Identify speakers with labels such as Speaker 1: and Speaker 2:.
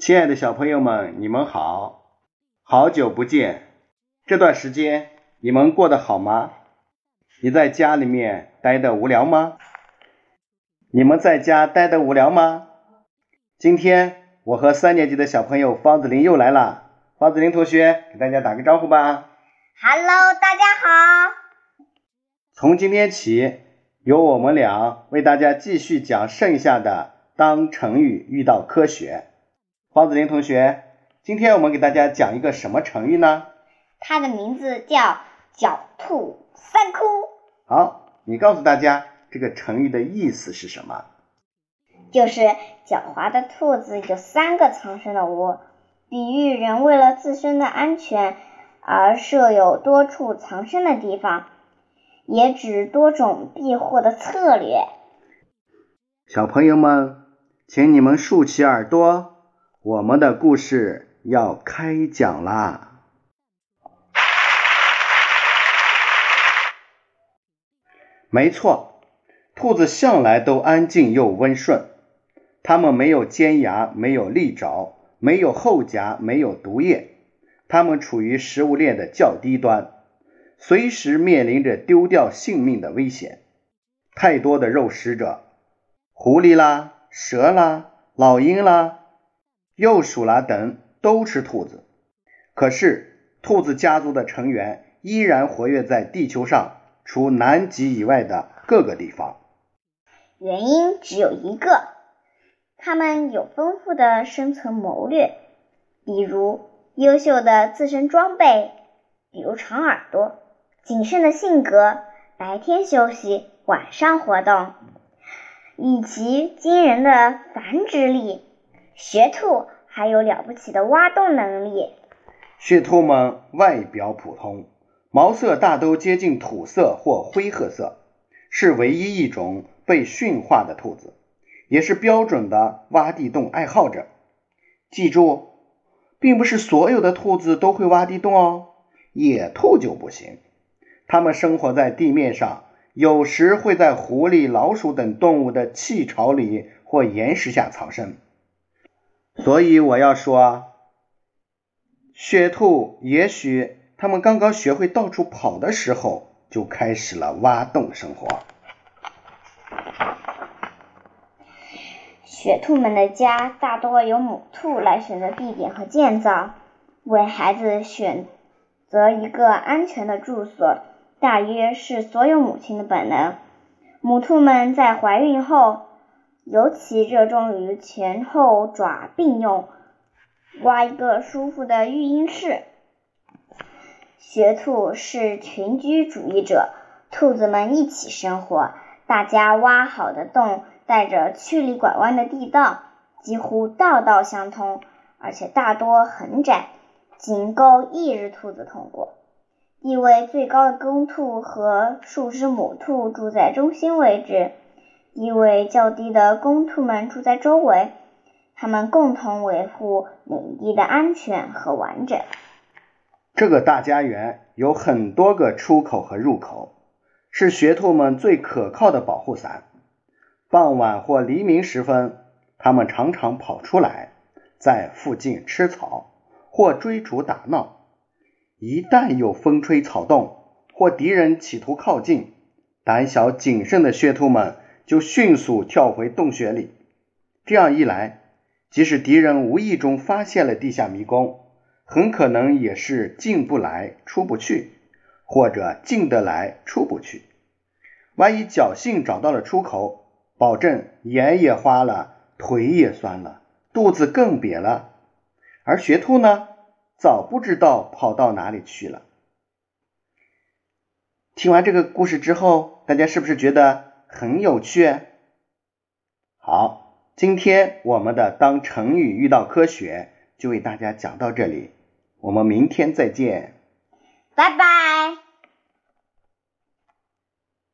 Speaker 1: 亲爱的小朋友们，你们好，好久不见。这段时间你们过得好吗？你在家里面待的无聊吗？你们在家待的无聊吗？今天我和三年级的小朋友方子林又来了。方子林同学，给大家打个招呼吧。
Speaker 2: Hello，大家好。
Speaker 1: 从今天起，由我们俩为大家继续讲剩下的当成语遇到科学。方子林同学，今天我们给大家讲一个什么成语呢？
Speaker 2: 它的名字叫“狡兔三窟”。
Speaker 1: 好，你告诉大家这个成语的意思是什么？
Speaker 2: 就是狡猾的兔子有三个藏身的窝，比喻人为了自身的安全而设有多处藏身的地方。也指多种避祸的策略。
Speaker 1: 小朋友们，请你们竖起耳朵，我们的故事要开讲啦！没错，兔子向来都安静又温顺，它们没有尖牙，没有利爪，没有后颊，没有毒液，它们处于食物链的较低端。随时面临着丢掉性命的危险，太多的肉食者，狐狸啦、蛇啦、老鹰啦、鼬鼠啦等都吃兔子。可是，兔子家族的成员依然活跃在地球上除南极以外的各个地方。
Speaker 2: 原因只有一个，它们有丰富的生存谋略，比如优秀的自身装备，比如长耳朵。谨慎的性格，白天休息，晚上活动，以及惊人的繁殖力，学兔还有了不起的挖洞能力。
Speaker 1: 穴兔们外表普通，毛色大都接近土色或灰褐色，是唯一一种被驯化的兔子，也是标准的挖地洞爱好者。记住，并不是所有的兔子都会挖地洞哦，野兔就不行。它们生活在地面上，有时会在狐狸、老鼠等动物的气巢里或岩石下藏身。所以我要说，雪兔也许它们刚刚学会到处跑的时候，就开始了挖洞生活。
Speaker 2: 雪兔们的家大多由母兔来选择地点和建造，为孩子选择一个安全的住所。大约是所有母亲的本能。母兔们在怀孕后，尤其热衷于前后爪并用，挖一个舒服的育婴室。学兔是群居主义者，兔子们一起生活，大家挖好的洞带着曲里拐弯的地道，几乎道道相通，而且大多很窄，仅够一只兔子通过。地位最高的公兔和数只母兔住在中心位置，地位较低的公兔们住在周围，它们共同维护领地的安全和完整。
Speaker 1: 这个大家园有很多个出口和入口，是学兔们最可靠的保护伞。傍晚或黎明时分，它们常常跑出来，在附近吃草或追逐打闹。一旦有风吹草动，或敌人企图靠近，胆小谨慎的穴兔们就迅速跳回洞穴里。这样一来，即使敌人无意中发现了地下迷宫，很可能也是进不来、出不去，或者进得来、出不去。万一侥幸找到了出口，保证眼也花了，腿也酸了，肚子更瘪了。而学兔呢？早不知道跑到哪里去了。听完这个故事之后，大家是不是觉得很有趣？好，今天我们的当成语遇到科学就为大家讲到这里，我们明天再见，
Speaker 2: 拜拜。